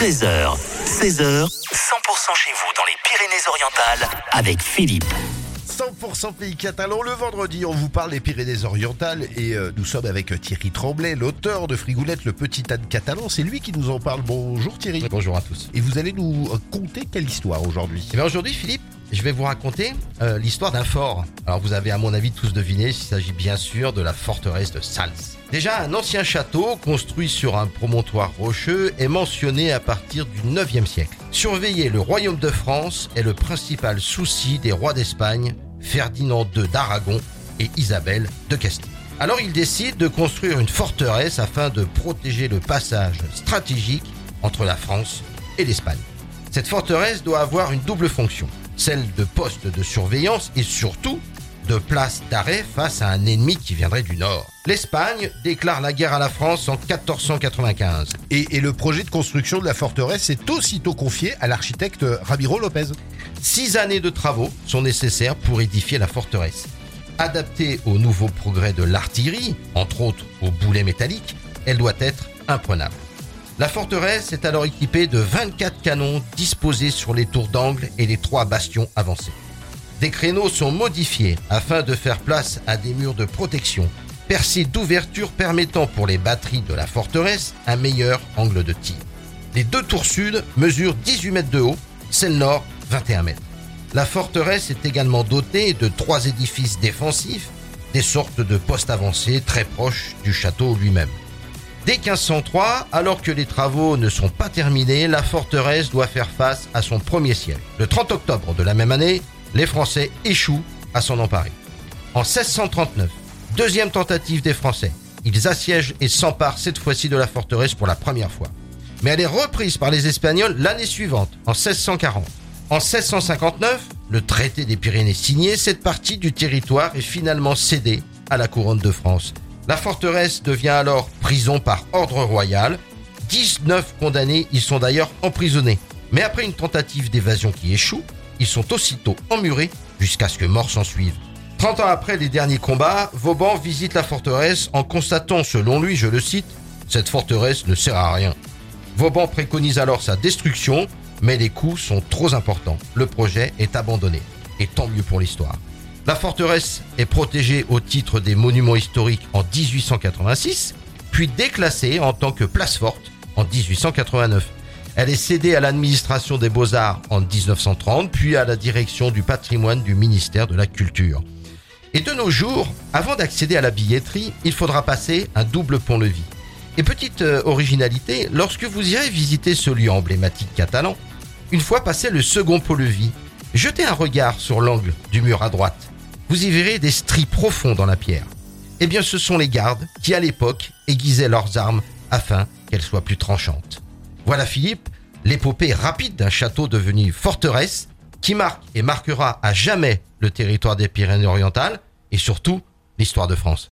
13h, 16h, 100% chez vous dans les Pyrénées-Orientales avec Philippe. 100% pays catalan. Le vendredi, on vous parle des Pyrénées-Orientales et euh, nous sommes avec Thierry Tremblay, l'auteur de Frigoulette, le petit âne catalan. C'est lui qui nous en parle. Bonjour Thierry. Bonjour à tous. Et vous allez nous euh, conter quelle histoire aujourd'hui? Eh bien aujourd'hui, Philippe, je vais vous raconter euh, l'histoire d'un fort. Alors vous avez à mon avis tous deviné, il s'agit bien sûr de la forteresse de Sals. Déjà, un ancien château construit sur un promontoire rocheux est mentionné à partir du 9e siècle. Surveiller le royaume de France est le principal souci des rois d'Espagne, Ferdinand II d'Aragon et Isabelle de Castille. Alors il décide de construire une forteresse afin de protéger le passage stratégique entre la France et l'Espagne. Cette forteresse doit avoir une double fonction, celle de poste de surveillance et surtout de place d'arrêt face à un ennemi qui viendrait du nord. L'Espagne déclare la guerre à la France en 1495. et, le projet de construction de la forteresse est aussitôt confié à l'architecte Ramiro Lopez. Six années de travaux sont nécessaires pour édifier la forteresse. Adaptée aux nouveaux progrès de l'artillerie, entre autres aux boulets métalliques, elle doit être imprenable. La forteresse est alors équipée de 24 canons disposés sur les tours d'angle et les trois bastions avancés. Des créneaux sont modifiés afin de faire place à des murs de protection, percés d'ouverture permettant pour les batteries de la forteresse un meilleur angle de tir. Les deux tours sud mesurent 18 mètres de haut, celle nord 21 mètres. La forteresse est également dotée de trois édifices défensifs, des sortes de postes avancés très proches du château lui-même. Dès 1503, alors que les travaux ne sont pas terminés, la forteresse doit faire face à son premier siège. Le 30 octobre de la même année, les Français échouent à s'en emparer. En 1639, deuxième tentative des Français. Ils assiègent et s'emparent cette fois-ci de la forteresse pour la première fois. Mais elle est reprise par les Espagnols l'année suivante, en 1640. En 1659, le traité des Pyrénées signé, cette partie du territoire est finalement cédée à la couronne de France. La forteresse devient alors prison par ordre royal. 19 condamnés y sont d'ailleurs emprisonnés. Mais après une tentative d'évasion qui échoue, ils sont aussitôt emmurés jusqu'à ce que mort s'en suive. 30 ans après les derniers combats, Vauban visite la forteresse en constatant, selon lui, je le cite, Cette forteresse ne sert à rien. Vauban préconise alors sa destruction, mais les coûts sont trop importants. Le projet est abandonné. Et tant mieux pour l'histoire. La forteresse est protégée au titre des monuments historiques en 1886, puis déclassée en tant que place forte en 1889. Elle est cédée à l'administration des beaux-arts en 1930, puis à la direction du patrimoine du ministère de la Culture. Et de nos jours, avant d'accéder à la billetterie, il faudra passer un double pont-levis. Et petite euh, originalité, lorsque vous irez visiter ce lieu emblématique catalan, une fois passé le second pont-levis, jetez un regard sur l'angle du mur à droite. Vous y verrez des stries profonds dans la pierre. Eh bien, ce sont les gardes qui, à l'époque, aiguisaient leurs armes afin qu'elles soient plus tranchantes. Voilà, Philippe, l'épopée rapide d'un château devenu forteresse qui marque et marquera à jamais le territoire des Pyrénées-Orientales et surtout l'histoire de France.